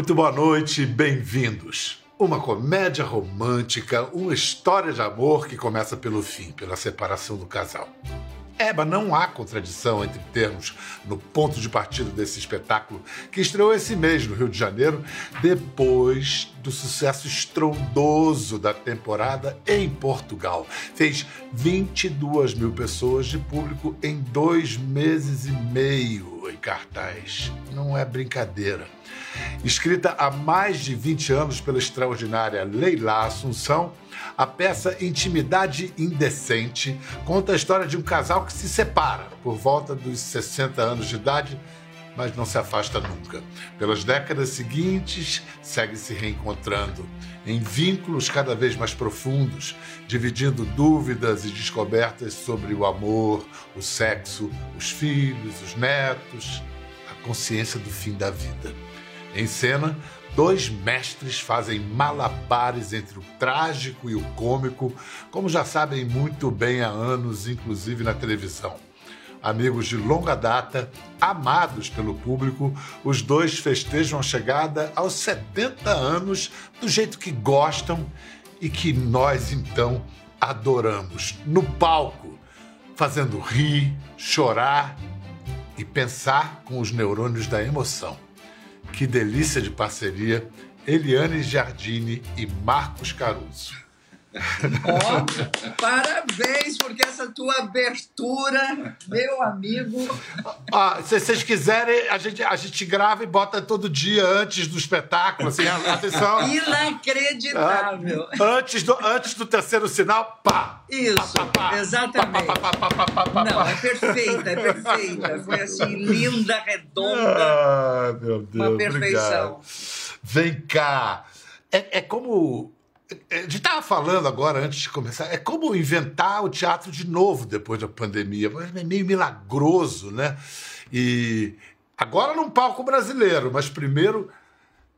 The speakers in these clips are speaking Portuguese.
Muito boa noite, bem-vindos. Uma comédia romântica, uma história de amor que começa pelo fim, pela separação do casal. Mas não há contradição entre termos no ponto de partida desse espetáculo que estreou esse mês no Rio de Janeiro, depois do sucesso estrondoso da temporada em Portugal. Fez 22 mil pessoas de público em dois meses e meio em cartaz. Não é brincadeira. Escrita há mais de 20 anos pela extraordinária Leila Assunção, a peça Intimidade Indecente conta a história de um casal que se separa por volta dos 60 anos de idade, mas não se afasta nunca. Pelas décadas seguintes, segue se reencontrando em vínculos cada vez mais profundos, dividindo dúvidas e descobertas sobre o amor, o sexo, os filhos, os netos, a consciência do fim da vida. Em cena, dois mestres fazem malabares entre o trágico e o cômico, como já sabem muito bem há anos, inclusive na televisão. Amigos de longa data, amados pelo público, os dois festejam a chegada aos 70 anos do jeito que gostam e que nós então adoramos. No palco, fazendo rir, chorar e pensar com os neurônios da emoção. Que delícia de parceria, Eliane Giardini e Marcos Caruso. Oh, parabéns, porque essa tua abertura, meu amigo. Ah, se vocês quiserem, a gente, a gente grava e bota todo dia antes do espetáculo. Assim, atenção. Inacreditável. Ah, antes, do, antes do terceiro sinal, pá! Isso, pá, pá, pá, exatamente. Não, é perfeita, é perfeita. Foi assim, linda, redonda. Ah, meu Deus. Uma perfeição. Obrigado. Vem cá. É, é como a gente estava falando agora, antes de começar, é como inventar o teatro de novo depois da pandemia. É meio milagroso, né? E agora num palco brasileiro, mas primeiro,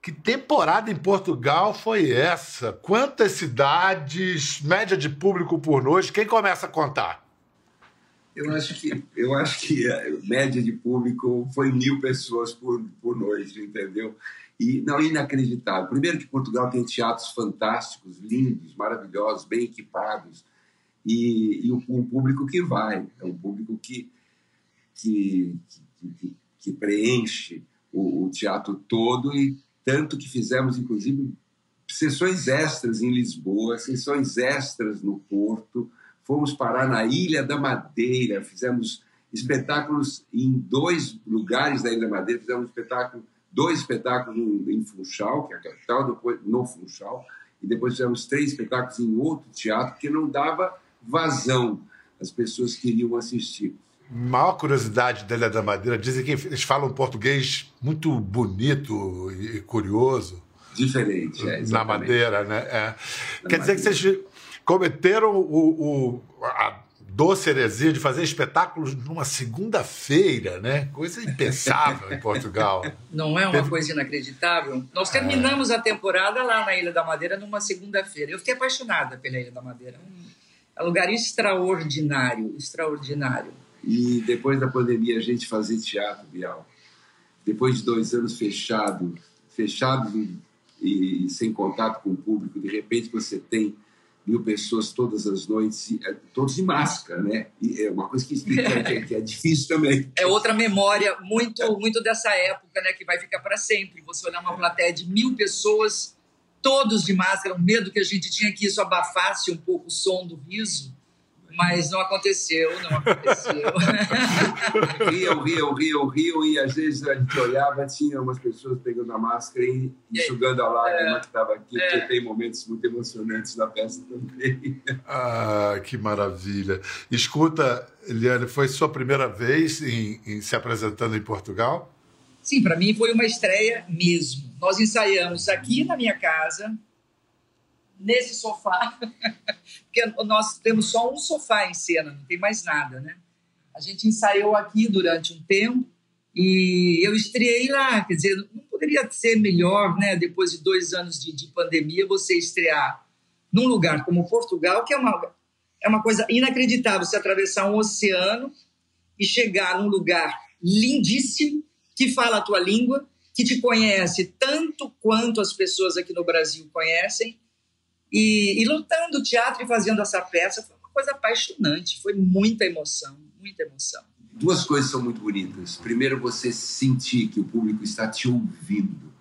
que temporada em Portugal foi essa? Quantas cidades, média de público por noite? Quem começa a contar? Eu acho que, eu acho que a média de público foi mil pessoas por, por noite, entendeu? E não inacreditável. Primeiro que Portugal tem teatros fantásticos, lindos, maravilhosos, bem equipados e, e um, público que vai, é um público que que, que, que preenche o, o, teatro todo e tanto que fizemos inclusive sessões extras em Lisboa, sessões extras no Porto, fomos parar na Ilha da Madeira, fizemos espetáculos em dois lugares da Ilha da Madeira, fizemos um espetáculo dois espetáculos em Funchal, que é a capital, depois no Funchal, e depois fizemos três espetáculos em outro teatro, que não dava vazão. As pessoas queriam assistir. Maior curiosidade da Ilha da Madeira, dizem que eles falam português muito bonito e curioso. Diferente, é, Na Madeira, né? É. Quer madeira. dizer que vocês cometeram o, o, a doce heresia de fazer espetáculos numa segunda-feira, né? Coisa impensável em Portugal. Não é uma Teve... coisa inacreditável? Nós terminamos é. a temporada lá na Ilha da Madeira numa segunda-feira. Eu fiquei apaixonada pela Ilha da Madeira. É um lugar extraordinário, extraordinário. E depois da pandemia a gente fazia teatro, Bial. Depois de dois anos fechado, fechado e, e sem contato com o público, de repente você tem mil pessoas todas as noites, é, todos de máscara, né? E é uma coisa que, é, que é difícil também. É outra memória muito, muito dessa época, né? Que vai ficar para sempre. Você olhar uma plateia de mil pessoas, todos de máscara, o medo que a gente tinha que isso abafasse um pouco o som do riso mas não aconteceu, não aconteceu. riam, riam, riam, riam, e às vezes a gente olhava, tinha umas pessoas pegando a máscara e enxugando a lágrima é, que estava aqui, é. porque tem momentos muito emocionantes na peça também. Ah, que maravilha. Escuta, Eliane, foi sua primeira vez em, em se apresentando em Portugal? Sim, para mim foi uma estreia mesmo. Nós ensaiamos aqui na minha casa, nesse sofá, porque nós temos só um sofá em cena, não tem mais nada, né? A gente ensaiou aqui durante um tempo e eu estreiei lá, quer dizer, não poderia ser melhor, né? Depois de dois anos de, de pandemia, você estrear num lugar como Portugal, que é uma, é uma coisa inacreditável, você atravessar um oceano e chegar num lugar lindíssimo, que fala a tua língua, que te conhece tanto quanto as pessoas aqui no Brasil conhecem, e, e lutando teatro e fazendo essa peça foi uma coisa apaixonante, foi muita emoção, muita emoção. Duas coisas são muito bonitas. Primeiro, você sentir que o público está te ouvindo.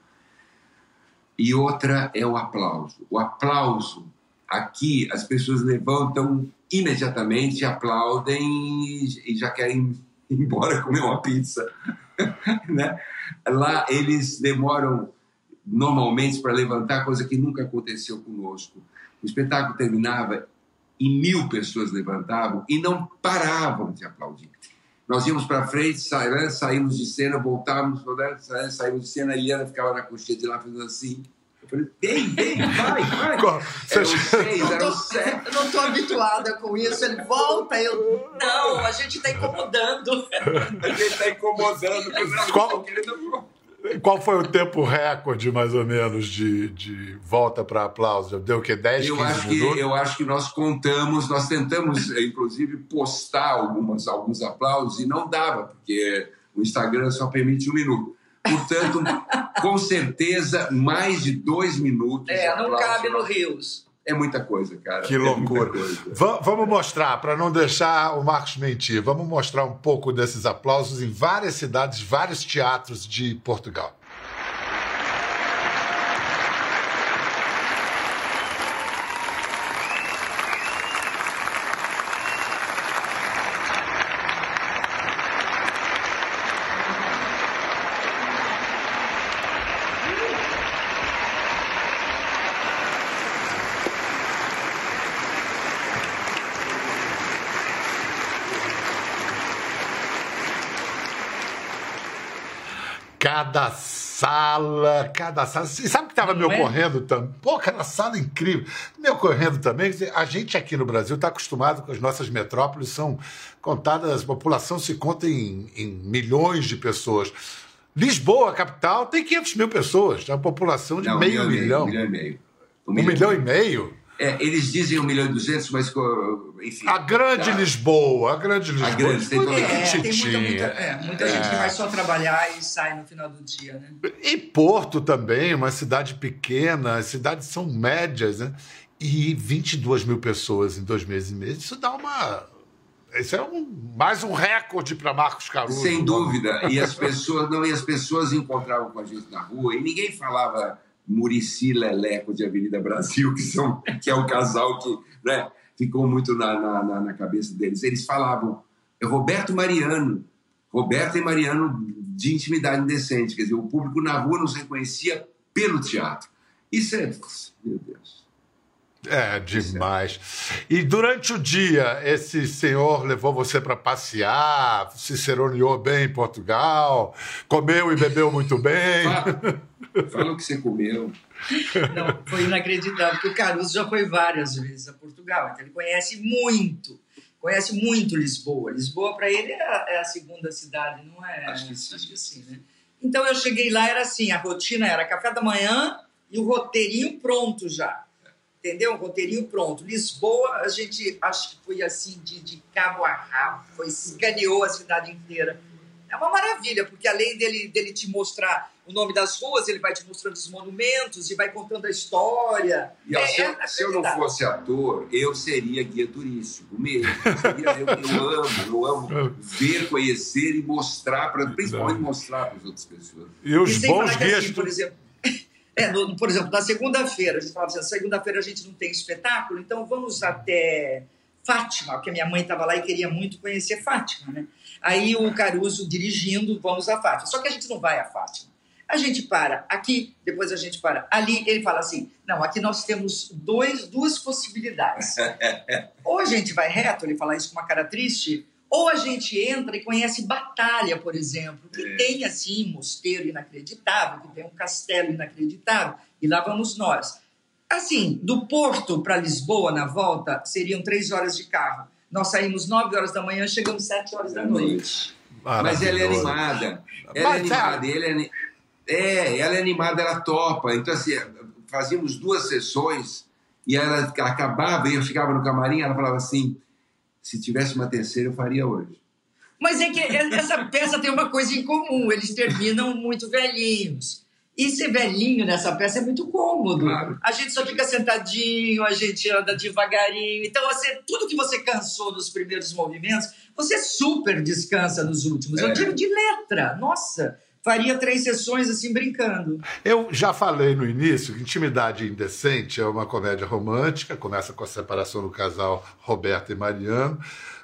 E outra é o aplauso. O aplauso, aqui, as pessoas levantam imediatamente, aplaudem e já querem ir embora comer uma pizza. né? Lá, eles demoram normalmente para levantar, coisa que nunca aconteceu conosco. O espetáculo terminava e mil pessoas levantavam e não paravam de aplaudir. Nós íamos para frente, sa né, saímos de cena, voltávamos, né, saímos de cena, a Eliana ficava na coxinha de lá fazendo assim. Eu falei, vem, vem, vai, vai. Eram seis, eram sete. Eu não estou habituada com isso. Ele volta, eu. Não, a gente está incomodando. a gente está incomodando. Qual, qual foi o tempo recorde, mais ou menos, de, de volta para aplauso? Deu o quê? 10, eu 15 acho minutos? Que, eu acho que nós contamos, nós tentamos, inclusive, postar algumas, alguns aplausos e não dava, porque o Instagram só permite um minuto. Portanto, com certeza, mais de dois minutos. É, não cabe no Rios. É muita coisa, cara. Que é loucura. Vamos mostrar, para não deixar o Marcos mentir, vamos mostrar um pouco desses aplausos em várias cidades, vários teatros de Portugal. Cada sala, cada sala. E sabe o que estava me é? ocorrendo também? Pô, cada sala incrível. Me ocorrendo também, a gente aqui no Brasil está acostumado com as nossas metrópoles, são contadas, a população se conta em, em milhões de pessoas. Lisboa, capital, tem 500 mil pessoas, a população de Não, meio um milhão. Um milhão e meio. Um, milhão e meio? É, eles dizem um milhão e duzentos, mas enfim. A grande tá. Lisboa, a grande Lisboa. A grande, tem, toda... é, tem muita, muita, é, muita é. gente que vai só trabalhar e sai no final do dia, né? E Porto também, uma cidade pequena, as cidades são médias, né? E 22 mil pessoas em dois meses e meio, isso dá uma. Isso é um, mais um recorde para Marcos Caruso. Sem dúvida. E as pessoas não, e as pessoas encontravam com a gente na rua e ninguém falava Murici Leleco de Avenida Brasil, que, são, que é o casal que né, ficou muito na, na, na cabeça deles. Eles falavam, é Roberto Mariano, Roberto e Mariano de intimidade indecente. Quer dizer, o público na rua nos reconhecia pelo teatro. Isso é. Meu Deus. É demais. E durante o dia, esse senhor levou você para passear, se seroneou bem em Portugal, comeu e bebeu muito bem. Fala o que você comeu. Não, foi inacreditável, porque o Caruso já foi várias vezes a Portugal, então ele conhece muito, conhece muito Lisboa. Lisboa, para ele, é a, é a, segunda cidade, não é? Acho que sim. Acho que sim, né? Então eu cheguei lá, era assim, a rotina era café da manhã e o roteirinho pronto já. Entendeu? Um roteirinho pronto. Lisboa, a gente acho que foi assim, de, de cabo a rabo, foi, escaneou a cidade inteira. É uma maravilha, porque além dele, dele te mostrar o nome das ruas, ele vai te mostrando os monumentos e vai contando a história. E, é, se, eu, é se, eu, não fosse ator, eu seria guia turístico mesmo. Eu, seria, eu, eu amo, eu amo ver, conhecer e mostrar, pra, principalmente mostrar para as outras pessoas. E os e bons guias. Assim, por exemplo, é, no, por exemplo, na segunda-feira, a gente falava assim: segunda-feira a gente não tem espetáculo, então vamos até Fátima, porque minha mãe estava lá e queria muito conhecer Fátima, né? Aí o Caruso dirigindo, vamos a Fátima. Só que a gente não vai a Fátima. A gente para aqui, depois a gente para ali. Ele fala assim: não, aqui nós temos dois, duas possibilidades. ou a gente vai reto, ele fala isso com uma cara triste, ou a gente entra e conhece Batalha, por exemplo, que é. tem assim um mosteiro inacreditável, que tem um castelo inacreditável, e lá vamos nós. Assim, do Porto para Lisboa na volta seriam três horas de carro. Nós saímos nove horas da manhã, chegamos sete horas da noite. Mas ela é animada. Ela é animada. Ele é, é, ela é animada, ela topa. Então, assim, fazíamos duas sessões e ela acabava e eu ficava no camarim, ela falava assim: se tivesse uma terceira, eu faria hoje. Mas é que essa peça tem uma coisa em comum, eles terminam muito velhinhos. E ser velhinho nessa peça é muito cômodo. Claro. A gente só fica sentadinho, a gente anda devagarinho. Então, assim, tudo que você cansou nos primeiros movimentos, você super descansa nos últimos. É. Eu digo de letra. Nossa, faria três sessões assim brincando. Eu já falei no início que Intimidade Indecente é uma comédia romântica, começa com a separação do casal Roberto e Mariano.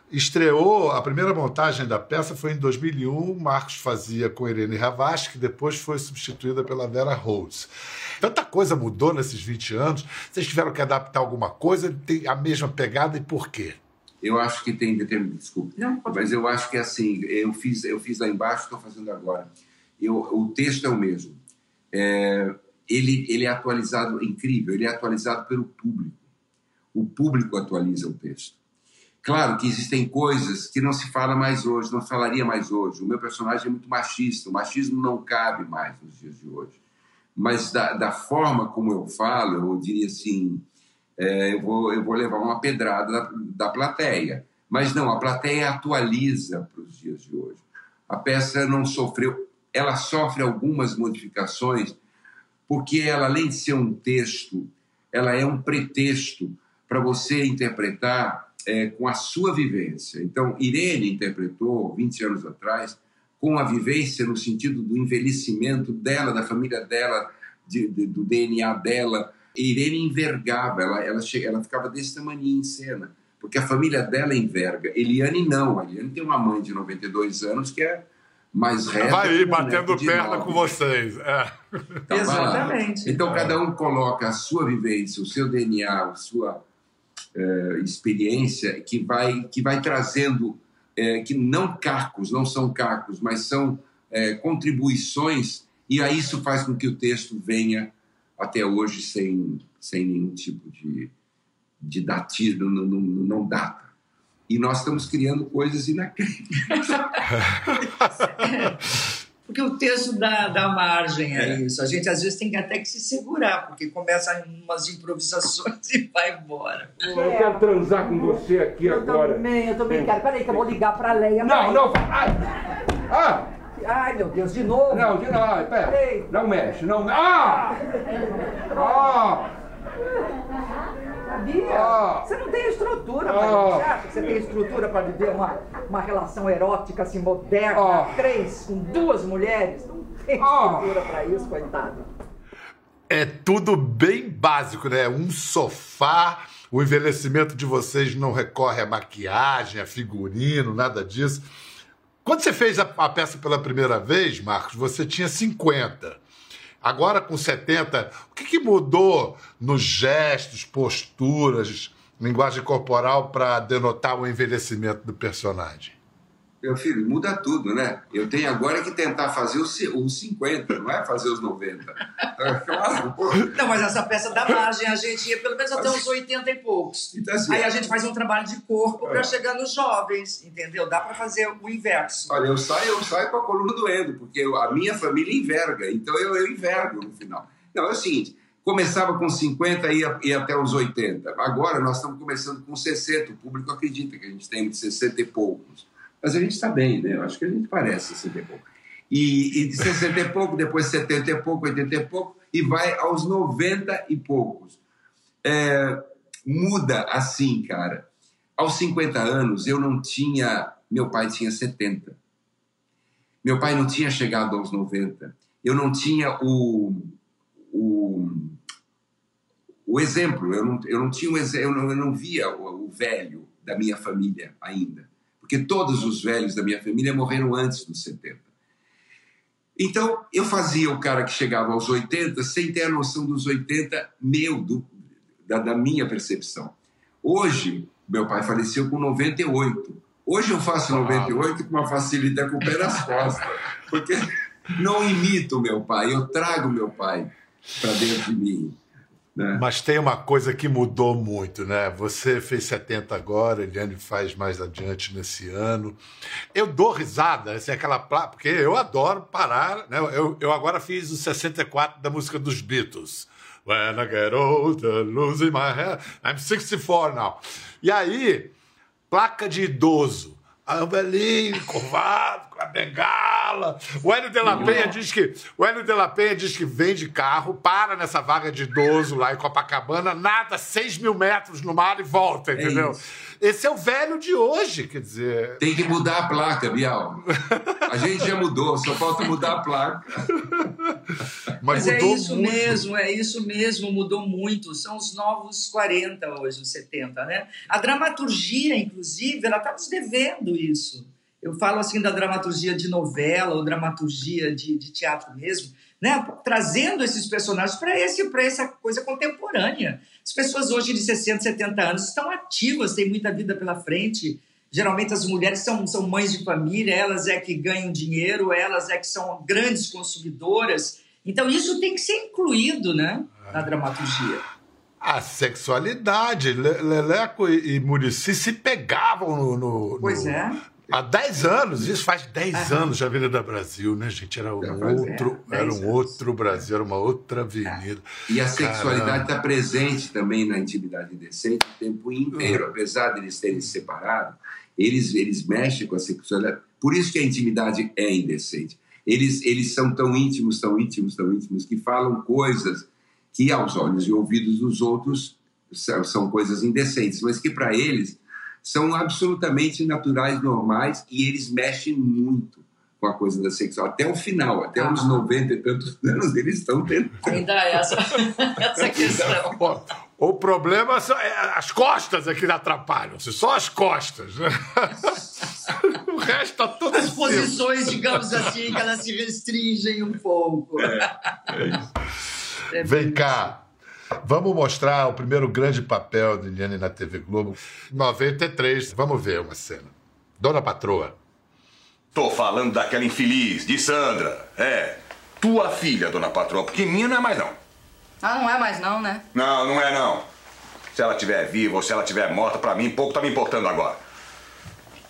Estreou, a primeira montagem da peça foi em 2001, Marcos fazia com Irene Ravache, que depois foi substituída pela Vera Rose. Tanta coisa mudou nesses 20 anos, vocês tiveram que adaptar alguma coisa, tem a mesma pegada e por quê? Eu acho que tem determinado. Desculpa. Não, mas eu acho que assim, eu fiz, eu fiz lá embaixo, estou fazendo agora. Eu, o texto é o mesmo. É, ele, ele é atualizado, incrível, ele é atualizado pelo público. O público atualiza o texto. Claro que existem coisas que não se fala mais hoje, não falaria mais hoje. O meu personagem é muito machista, o machismo não cabe mais nos dias de hoje. Mas da, da forma como eu falo, eu diria assim, é, eu, vou, eu vou levar uma pedrada da, da plateia. Mas não, a plateia atualiza para os dias de hoje. A peça não sofreu, ela sofre algumas modificações, porque ela, além de ser um texto, ela é um pretexto para você interpretar é, com a sua vivência. Então, Irene interpretou, 20 anos atrás, com a vivência no sentido do envelhecimento dela, da família dela, de, de, do DNA dela. Irene envergava, ela, ela, chega, ela ficava desse tamanho em cena, porque a família dela enverga. Eliane não, a Eliane tem uma mãe de 92 anos que é mais reta. Vai aí, batendo perna com vocês. É. Então, Exatamente. Então, cada um coloca a sua vivência, o seu DNA, a sua uh, experiência que vai, que vai trazendo, uh, que não cacos, não são cacos, mas são uh, contribuições, e aí isso faz com que o texto venha até hoje sem, sem nenhum tipo de, de datismo, não, não, não data. E nós estamos criando coisas inacreditáveis. porque o texto dá, dá margem a é. isso. A gente às vezes tem que até que se segurar, porque começa umas improvisações e vai embora. Eu quero transar com você aqui eu agora. Eu também, eu também quero. Peraí que eu vou ligar pra Leia. Não, não, ai! Ah! Ai, meu Deus, de novo? Não, de novo, pera. Não mexe, não Ah! Ah! Sabia? Ah. Você não tem estrutura, ah. Você acha que você tem estrutura para viver uma, uma relação erótica assim, moderna, ah. três, com duas mulheres? Não tem ah. estrutura para isso, coitado. É tudo bem básico, né? Um sofá, o envelhecimento de vocês não recorre à maquiagem, a figurino, nada disso. Quando você fez a, a peça pela primeira vez, Marcos, você tinha 50. Agora com 70, o que, que mudou nos gestos, posturas, linguagem corporal para denotar o envelhecimento do personagem? Meu filho, muda tudo, né? Eu tenho agora que tentar fazer os, 50, não é fazer os 90. É, claro, pô. Não, mas essa peça dá margem, a gente ia pelo menos até uns 80 e poucos. Então, assim, Aí a gente faz um trabalho de corpo é. para chegar nos jovens, entendeu? Dá para fazer o inverso. Olha, eu saio, eu saio com a coluna doendo, porque eu, a minha família enverga, então eu, eu envergo no final. Não, é o seguinte, começava com 50 e ia, ia até os 80. Agora nós estamos começando com 60, o público acredita que a gente tem de 60 e poucos. Mas a gente está bem, né? Eu acho que a gente parece 60 e pouco. E, e de 60 e pouco, depois 70 e pouco, 80 e pouco, e vai aos 90 e poucos. É, muda assim, cara. Aos 50 anos, eu não tinha. Meu pai tinha 70. Meu pai não tinha chegado aos 90. Eu não tinha o. o o exemplo, eu não, eu não tinha eu não, eu não via o, o velho da minha família ainda porque todos os velhos da minha família morreram antes dos 70. Então, eu fazia o cara que chegava aos 80 sem ter a noção dos 80 meu, do, da, da minha percepção. Hoje, meu pai faleceu com 98. Hoje eu faço 98 com uma facilidade com o pé nas costas, porque não imito meu pai, eu trago meu pai para dentro de mim. Né? Mas tem uma coisa que mudou muito, né? Você fez 70 agora, Eliane faz mais adiante nesse ano. Eu dou risada, assim, aquela porque eu adoro parar, né? Eu, eu agora fiz o 64 da música dos Beatles. When I get older, losing my hair, I'm 64 now. E aí, placa de idoso. Aí o velhinho, curvado, a bengala. O Hélio de la Penha diz que o Hélio de la Penha diz que vem de carro, para nessa vaga de idoso lá em Copacabana, nada 6 mil metros no mar e volta, é entendeu? É esse é o velho de hoje, quer dizer. Tem que mudar a placa, Bial. A gente já mudou, só falta mudar a placa. Mas, Mas é isso muito. mesmo, é isso mesmo, mudou muito. São os novos 40 hoje, os 70, né? A dramaturgia, inclusive, ela está nos devendo isso. Eu falo assim da dramaturgia de novela ou dramaturgia de, de teatro mesmo né? trazendo esses personagens para esse, essa coisa contemporânea. As pessoas hoje de 60, 70 anos estão ativas, têm muita vida pela frente. Geralmente as mulheres são, são mães de família, elas é que ganham dinheiro, elas é que são grandes consumidoras. Então isso tem que ser incluído né, na dramaturgia. A sexualidade. Leleco e Murici se pegavam no. no pois no, é Há 10 anos, isso faz 10 anos da Avenida Brasil, né, gente? Era um outro, é, era um outro Brasil, era uma outra avenida. E a sexualidade está presente também na intimidade indecente o tempo inteiro. Uhum. Apesar de eles terem se separado, eles, eles mexem com a sexualidade. Por isso que a intimidade é indecente. Eles, eles são tão íntimos, tão íntimos, tão íntimos, que falam coisas que aos olhos e ouvidos dos outros são, são coisas indecentes, mas que para eles são absolutamente naturais, normais e eles mexem muito com a coisa da sexual. Até o final, até ah. uns 90 e tantos anos, eles estão tentando. Ainda é essa, essa questão. O problema são é, as costas aqui atrapalham, só as costas. Né? o resto está tudo. As posições, digamos assim, que elas se restringem um pouco. É, é Vem cá. Vamos mostrar o primeiro grande papel de Liane na TV Globo. 93. Vamos ver uma cena. Dona Patroa. Tô falando daquela infeliz, de Sandra. É. Tua filha, dona Patroa, porque minha não é mais não. Ah, não é mais não, né? Não, não é não. Se ela estiver viva ou se ela estiver morta, para mim pouco tá me importando agora.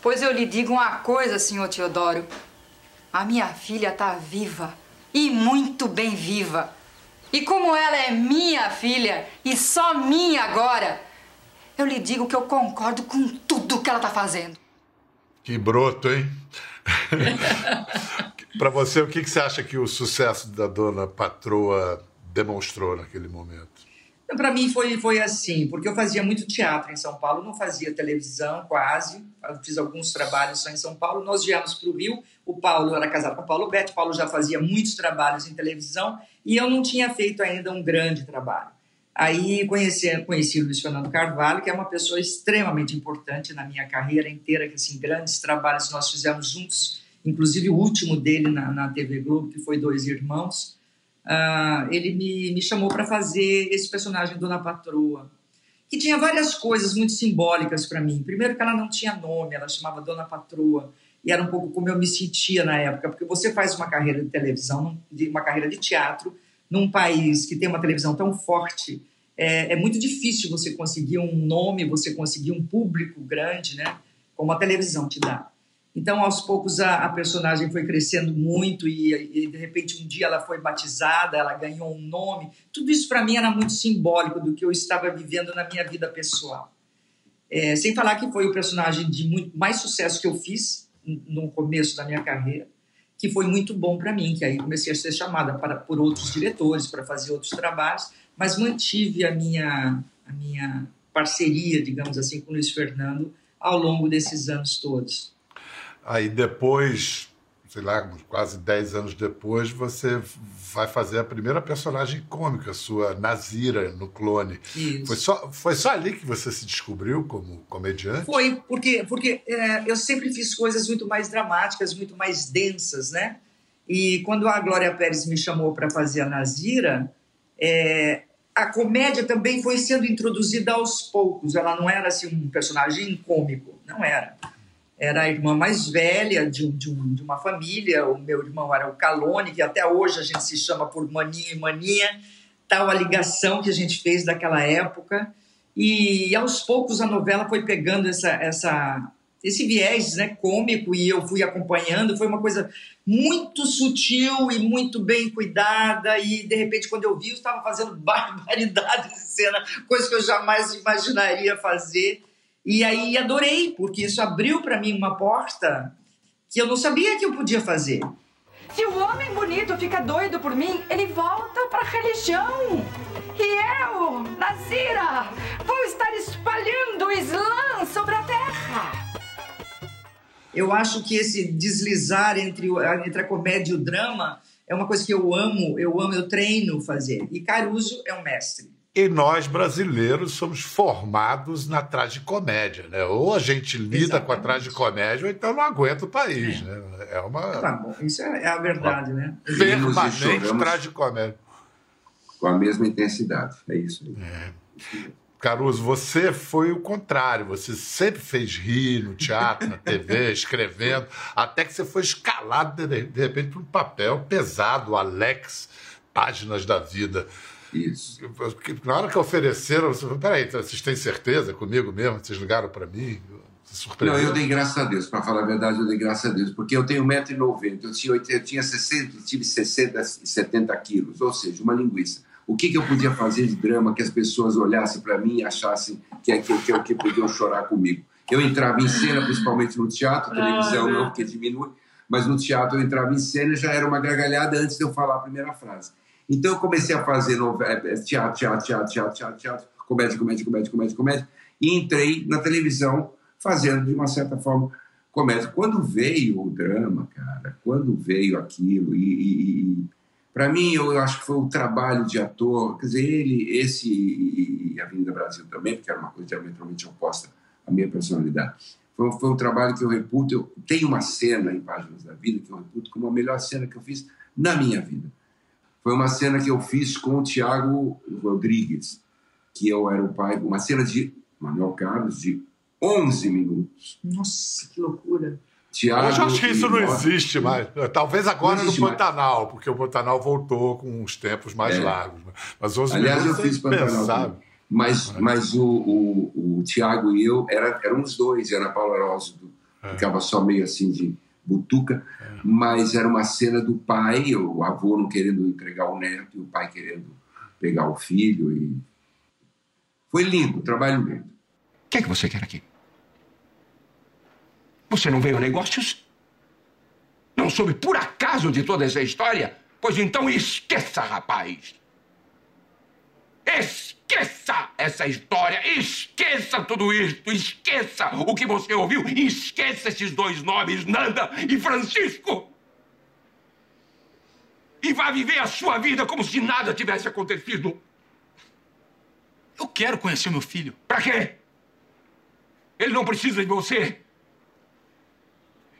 Pois eu lhe digo uma coisa, senhor Teodoro. A minha filha tá viva. E muito bem viva. E como ela é minha filha e só minha agora, eu lhe digo que eu concordo com tudo que ela está fazendo. Que broto, hein? Para você, o que, que você acha que o sucesso da dona patroa demonstrou naquele momento? Para mim foi, foi assim, porque eu fazia muito teatro em São Paulo, não fazia televisão quase, fiz alguns trabalhos só em São Paulo. Nós viemos para o Rio, o Paulo era casado com o Paulo Betti, o Paulo já fazia muitos trabalhos em televisão e eu não tinha feito ainda um grande trabalho. Aí conheci, conheci o Luiz Fernando Carvalho, que é uma pessoa extremamente importante na minha carreira inteira, que assim, grandes trabalhos nós fizemos juntos, inclusive o último dele na, na TV Globo, que foi Dois Irmãos, uh, ele me, me chamou para fazer esse personagem Dona Patroa, que tinha várias coisas muito simbólicas para mim. Primeiro que ela não tinha nome, ela chamava Dona Patroa, e era um pouco como eu me sentia na época, porque você faz uma carreira de televisão, uma carreira de teatro, num país que tem uma televisão tão forte, é, é muito difícil você conseguir um nome, você conseguir um público grande, né? Como a televisão te dá. Então, aos poucos, a, a personagem foi crescendo muito e, e, de repente, um dia ela foi batizada, ela ganhou um nome. Tudo isso, para mim, era muito simbólico do que eu estava vivendo na minha vida pessoal. É, sem falar que foi o personagem de muito mais sucesso que eu fiz no começo da minha carreira, que foi muito bom para mim, que aí comecei a ser chamada para, por outros diretores para fazer outros trabalhos, mas mantive a minha, a minha parceria, digamos assim, com o Luiz Fernando ao longo desses anos todos. Aí depois, sei lá, quase 10 anos depois, você vai fazer a primeira personagem cômica sua, Nazira, no Clone. Isso. Foi só, foi só ali que você se descobriu como comediante? Foi, porque, porque é, eu sempre fiz coisas muito mais dramáticas, muito mais densas, né? E quando a Glória Pérez me chamou para fazer a Nazira, é, a comédia também foi sendo introduzida aos poucos. Ela não era assim um personagem cômico, não era era a irmã mais velha de, um, de, um, de, uma família. O meu irmão era o Calone, que até hoje a gente se chama por maninha e maninha, tal a ligação que a gente fez daquela época. E, e aos poucos a novela foi pegando essa, essa, esse viés né, cômico e eu fui acompanhando. Foi uma coisa muito sutil e muito bem cuidada. E de repente, quando eu vi, eu estava fazendo barbaridades de cena, coisa que eu jamais imaginaria fazer. E aí adorei, porque isso abriu para mim uma porta que eu não sabia que eu podia fazer. Se o homem bonito fica doido por mim, ele volta para a religião. E eu, Nazira, vou estar espalhando o Islã sobre a terra. Eu acho que esse deslizar entre, entre a comédia e o drama é uma coisa que eu amo, eu amo, eu treino fazer. E Caruso é um mestre. E nós, brasileiros, somos formados na tragicomédia, né? Ou a gente lida Exatamente. com a tragicomédia, ou então não aguenta o país, é. né? É uma... Tá bom, isso é, é a verdade, né? Permanente tragicomédia. Com a mesma intensidade, é isso aí. É. Caruso, você foi o contrário. Você sempre fez rir no teatro, na TV, escrevendo, até que você foi escalado, de, de repente, para um papel pesado, Alex, Páginas da Vida. Isso. Na hora que ofereceram, você falou, peraí, vocês têm certeza comigo mesmo? Vocês ligaram para mim? Não, eu dei graças a Deus, para falar a verdade, eu dei graças a Deus, porque eu tenho 1,90m, eu tinha, eu tinha 60, tive 60, 70 quilos, ou seja, uma linguiça. O que, que eu podia fazer de drama que as pessoas olhassem para mim e achassem que, que, que, que podiam chorar comigo? Eu entrava em cena, principalmente no teatro, televisão não, porque diminui, mas no teatro eu entrava em cena e já era uma gargalhada antes de eu falar a primeira frase. Então eu comecei a fazer novela, eh, teatro, teatro, teatro, teatro, teatro, teatro, comédia, comédia, comédia, comédia, comédia, e entrei na televisão fazendo de uma certa forma comédia. Quando veio o drama, cara, quando veio aquilo, e, e, e para mim eu acho que foi o trabalho de ator, quer dizer, ele, esse e, a Avenida Brasil também, porque era uma coisa diametralmente oposta à minha personalidade. Foi, foi um trabalho que eu reputo, eu tenho uma cena em Páginas da Vida que eu reputo como a melhor cena que eu fiz na minha vida foi uma cena que eu fiz com o Tiago Rodrigues, que eu era o pai, uma cena de Manuel Carlos de 11 minutos. Nossa, que loucura. Tiago eu acho que isso não existe mais. Talvez agora no Pantanal, mais. porque o Pantanal voltou com uns tempos mais é. largos. Né? Mas 11 Aliás, eu fiz Pantanal. Mas, mas o, o, o Tiago e eu era, éramos dois, e a Ana Paula Rosa é. ficava só meio assim de butuca, é. mas era uma cena do pai, o avô não querendo entregar o neto e o pai querendo pegar o filho. E... Foi lindo, trabalho lindo. O que é que você quer aqui? Você não veio a negócios? Não soube por acaso de toda essa história? Pois então esqueça, rapaz! Esqueça essa história, esqueça tudo isto, esqueça o que você ouviu, esqueça esses dois nomes, Nanda e Francisco. E vá viver a sua vida como se nada tivesse acontecido. Eu quero conhecer meu filho. Pra quê? Ele não precisa de você.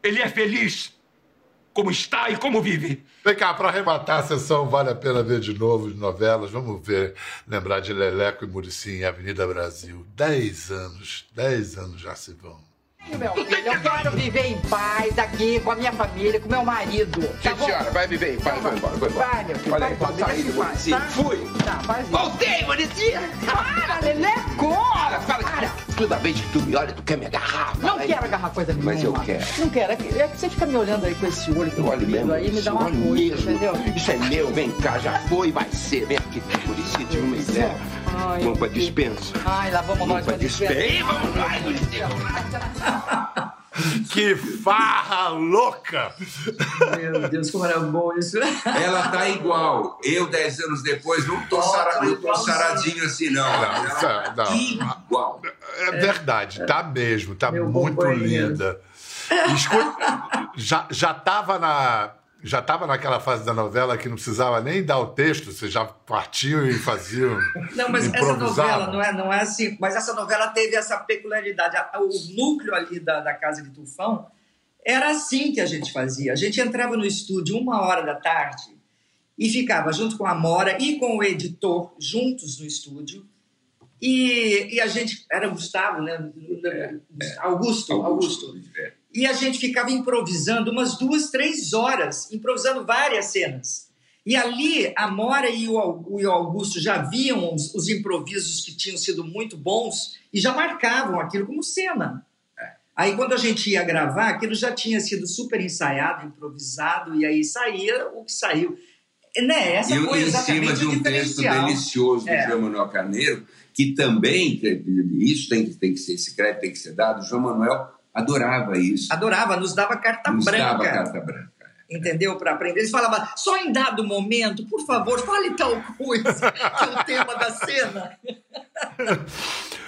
Ele é feliz como está e como vive. Vem cá, para arrematar a sessão, vale a pena ver de novo de novelas. Vamos ver, lembrar de Leleco e Murici em Avenida Brasil. Dez anos, dez anos já se vão. Meu filho, eu quero viver em paz aqui com a minha família, com meu marido. Tá Sim, senhora, vai viver em paz, vai embora, vai embora. Vai, meu filho, Olha vai embora. Tá indo, Muricy. Tá? Fui. Tá, faz Voltei, Muricy. Para, Leleco. Para, para. Para. Toda vez que tu me olha, tu quer minha garrafa. Não aí. quero agarrar coisa nenhuma. Mas eu quero. Não quero. É que, é que você fica me olhando aí com esse olho. Eu olho mesmo. Aí me dá uma coisa, mesmo. entendeu? Isso é meu, vem cá, já foi, vai ser. Vem aqui, Muricy, tive uma ideia. Ai, vamos pra dispensa. Ai, lá vamos, vamos nós pra dispensa. Vamos lá, Muricy. Que farra louca! Meu Deus, como era bom isso. Ela tá igual. Eu, dez anos depois, não tô, sara, não tô saradinho assim, não. Não, tá não. igual. É verdade, tá mesmo, tá Meu muito linda. Escuta, já, já tava na já estava naquela fase da novela que não precisava nem dar o texto, você já partiu e fazia. Não, mas essa novela não é, não é assim. Mas essa novela teve essa peculiaridade. O núcleo ali da, da Casa de Tufão era assim que a gente fazia. A gente entrava no estúdio uma hora da tarde e ficava junto com a Mora e com o editor juntos no estúdio. E, e a gente. Era Gustavo, né? É, é. Augusto. Augusto. Augusto. É. E a gente ficava improvisando umas duas, três horas, improvisando várias cenas. E ali a Mora e o Augusto já viam os, os improvisos que tinham sido muito bons e já marcavam aquilo como cena. É. Aí quando a gente ia gravar, aquilo já tinha sido super ensaiado, improvisado, e aí saía o que saiu. Né? Essa e foi em cima de um texto delicioso do é. João Manuel Carneiro, que também, isso tem, tem que ser, esse crédito tem que ser dado, João Manuel adorava isso. Adorava, nos dava carta nos branca. dava carta branca. Entendeu? Para aprender. Ele falava, só em dado momento, por favor, fale tal coisa, que é o tema da cena.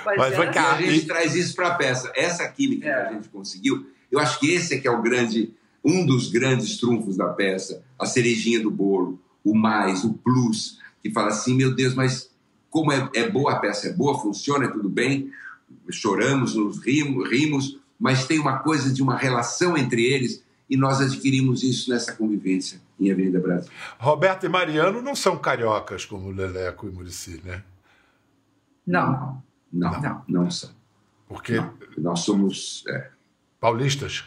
Mas vai cá, E a gente traz isso para a peça. Essa química É. que a gente conseguiu, eu acho que esse é que é o grande, um dos grandes trunfos da peça, a cerejinha do bolo, o mais, o plus, que fala assim, meu Deus, mas como é, é boa a peça, é boa, funciona, é tudo bem, choramos, nos rimos, rimos, mas tem uma coisa de uma relação entre eles e nós adquirimos isso nessa convivência em Avenida Brasil. Roberto e Mariano não são cariocas como Leleco e Murici, né? Não, Não, não, Não. não são. Porque Não. Nós somos... é, paulistas.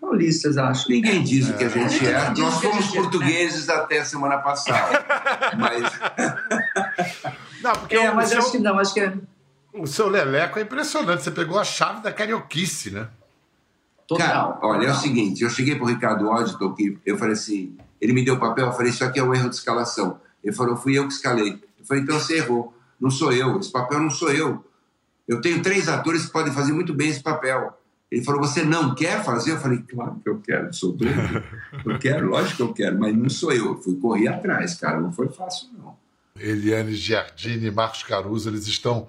paulistas, acho. Ninguém diz o que a gente É. é. Ninguém diz Nós o que a fomos gente é. portugueses até semana passada. Mas Não, porque É, mas seu, acho que não, acho que é o seu Leleco é impressionante. Você pegou a chave da carioquice, né? total. Cara, olha, é o seguinte, eu cheguei pro Ricardo Odito, que eu falei assim, ele me deu o papel, eu falei, isso aqui é um erro de escalação. Ele falou, fui eu que escalei. Eu falei, então você errou, não sou eu, esse papel não sou eu. Eu tenho três atores que podem fazer muito bem esse papel. Ele falou, você não quer fazer? Eu falei, claro que eu quero, sou doido. Eu quero, lógico que eu quero, mas não sou eu. Eu fui correr atrás, cara, não foi fácil não. Eliane Giardini e Marcos Caruso, eles estão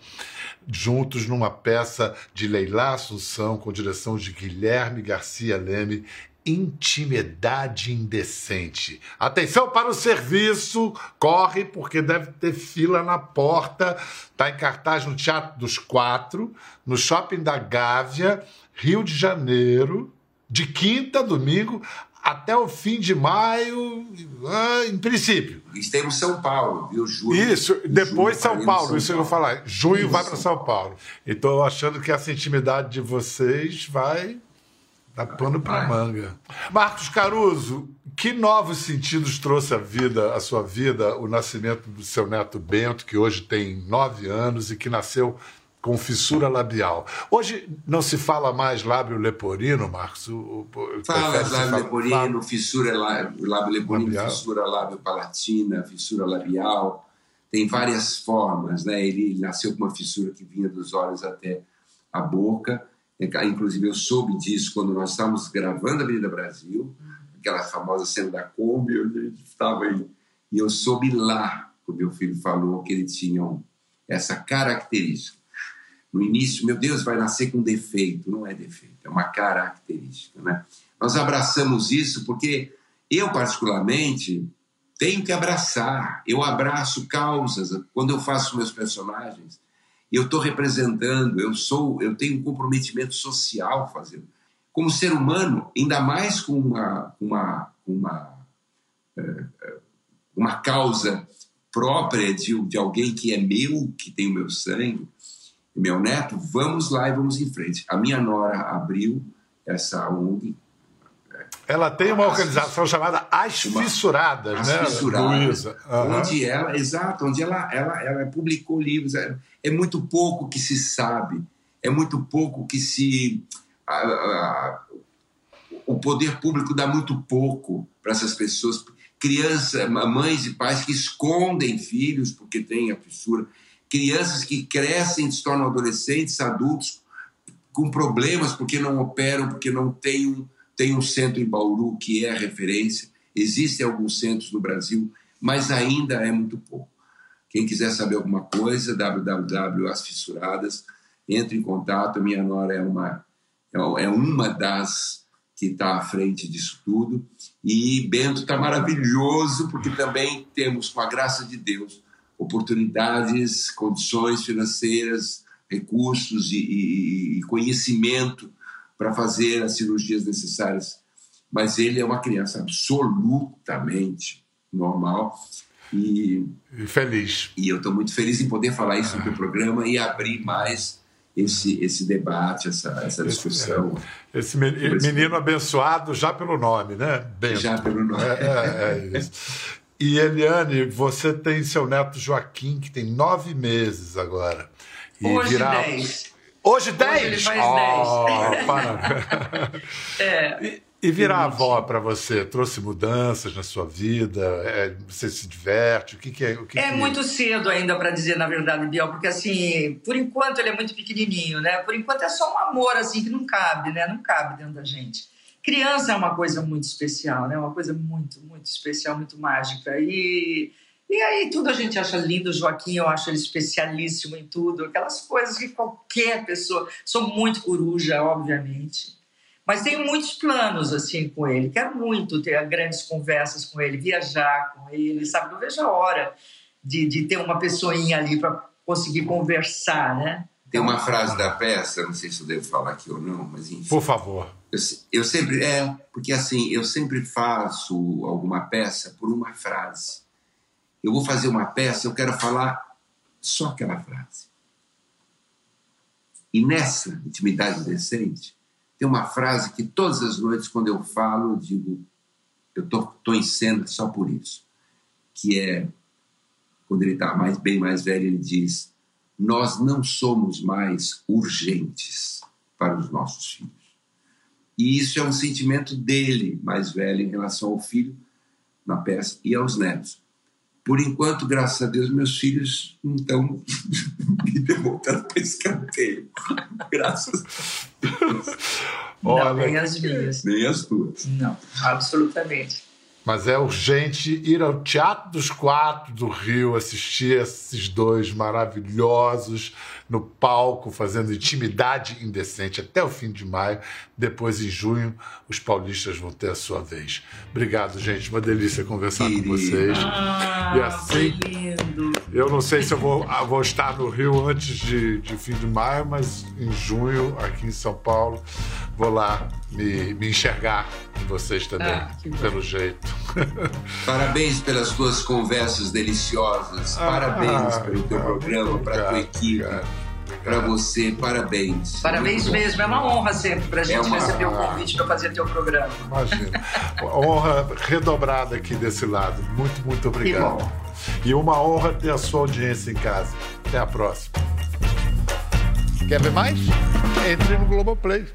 juntos numa peça de Leila Assunção, com direção de Guilherme Garcia Leme, Intimidade Indecente. Atenção para o serviço, corre, porque deve ter fila na porta. Está em cartaz no Teatro dos Quatro, no Shopping da Gávea, Rio de Janeiro, de quinta a domingo, até o fim de maio, em princípio. Estamos em São Paulo, viu? Julho, Isso, depois julho, São Paulo, isso eu vou falar. Junho Isso. vai para São Paulo. Então, eu achando que essa intimidade de vocês vai dar pano para manga. Marcos Caruso, que novos sentidos trouxe a vida, a sua vida, o nascimento do seu neto Bento, que hoje tem nove anos e que nasceu com fissura labial. Hoje não se fala mais lábio leporino, Marcos? O, o, Fala lábio leporino, fissura lábio, lábio leporino, Labial. fissura lábio palatina, fissura labial. Tem várias formas, né? Ele nasceu com uma fissura que vinha dos olhos até a boca. Inclusive, eu soube disso quando nós estávamos gravando a Avenida Brasil, aquela famosa cena da Kombi, onde a gente estava aí. E eu soube lá, que o meu filho falou, que ele tinha essa característica. No início, meu Deus, vai nascer com defeito. Não é defeito, é uma característica, né? Nós abraçamos isso porque eu, particularmente, tenho que abraçar. Eu abraço causas. Quando eu faço meus personagens, eu estou representando, eu sou, eu tenho um comprometimento social fazendo. Como ser humano, ainda mais com uma, uma, uma, eh, eh, uma causa própria de, de alguém que é meu, que tem o meu sangue, meu neto, vamos lá e vamos em frente. A minha nora abriu essa ONG, Ela tem uma As- organização chamada As Uma- Fissuradas, As né, Fissuradas? Aham. onde ela, exato, onde ela, ela, ela publicou livros. É, é muito pouco que se sabe, é muito pouco que se. a- a- o poder público dá muito pouco para essas pessoas, crianças, mães e pais que escondem filhos porque têm a fissura, crianças que crescem, se tornam adolescentes, adultos com problemas porque não operam, porque não tem um, tem um centro em Bauru que é referência. Existem alguns centros no Brasil, mas ainda é muito pouco. Quem quiser saber alguma coisa, www.asfissuradas, entre em contato. Minha nora é uma, é uma das que está à frente disso tudo. E Bento está maravilhoso, porque também temos, com a graça de Deus, oportunidades, condições financeiras, recursos e, e, e conhecimento para fazer as cirurgias necessárias. Mas ele é uma criança absolutamente normal e, E feliz. e eu estou muito feliz em poder falar isso no teu programa e abrir mais esse, esse debate, essa, essa discussão. Esse men- menino abençoado já pelo nome, né? Bento. Já pelo nome. É, é, é isso. E Eliane, você tem seu neto Joaquim, que tem nove meses agora. E Hoje, virá- 10. Hoje 10? ele faz oh, parabéns. É, E virar avó para você trouxe mudanças na sua vida? É, você se diverte? O que, que é? O que é que... muito cedo ainda para dizer, na verdade, Biel, porque assim, por enquanto ele é muito pequenininho, né? Por enquanto é só um amor assim que não cabe, né? Não cabe dentro da gente. Criança é uma coisa muito especial, né? Uma coisa muito, muito especial, muito mágica. E e aí tudo a gente acha lindo, o Joaquim eu acho ele especialíssimo em tudo, aquelas coisas que qualquer pessoa, sou muito coruja, obviamente, mas tenho muitos planos assim com ele. Quero muito ter grandes conversas com ele, viajar com ele, sabe? Não vejo a hora de, de ter uma pessoinha ali para conseguir conversar, né? Tem uma frase da peça, não sei se eu devo falar aqui ou não, mas enfim. Por favor. Eu, eu sempre é porque assim eu sempre faço alguma peça por uma frase. Eu vou fazer uma peça, eu quero falar só aquela frase. E nessa intimidade decente tem uma frase que todas as noites, quando eu falo, eu digo, eu estou em cena só por isso. Que é, quando ele está mais, bem mais velho, ele diz: Nós não somos mais urgentes para os nossos filhos. E isso é um sentimento dele, mais velho, em relação ao filho na peça e aos netos. Por enquanto, graças a Deus, meus filhos não estão me devoltando para escanteio. Graças a Deus. Não, nem as minhas. Nem as tuas. Não, absolutamente. Mas é urgente ir ao Teatro dos Quatro do Rio, assistir esses dois maravilhosos no palco, fazendo intimidade indecente até o fim de maio. Depois, em junho, os paulistas vão ter a sua vez. Obrigado, gente. Uma delícia conversar com vocês. Ah, e assim, lindo. Eu não sei se eu vou, ah, vou estar no Rio antes de, de fim de maio, mas em junho, aqui em São Paulo, vou lá me, me enxergar em vocês também, Ah, pelo jeito. Parabéns pelas tuas conversas deliciosas. Parabéns Ah, pelo teu programa, para a tua equipe. obrigado, Para você, parabéns. Parabéns Muito bom. mesmo, é uma honra sempre para a gente uma- receber o convite para fazer teu programa. Imagina. Honra redobrada aqui desse lado. Muito, muito obrigado. E uma honra ter a sua audiência em casa. Até a próxima. Quer ver mais? Entre no Globoplay.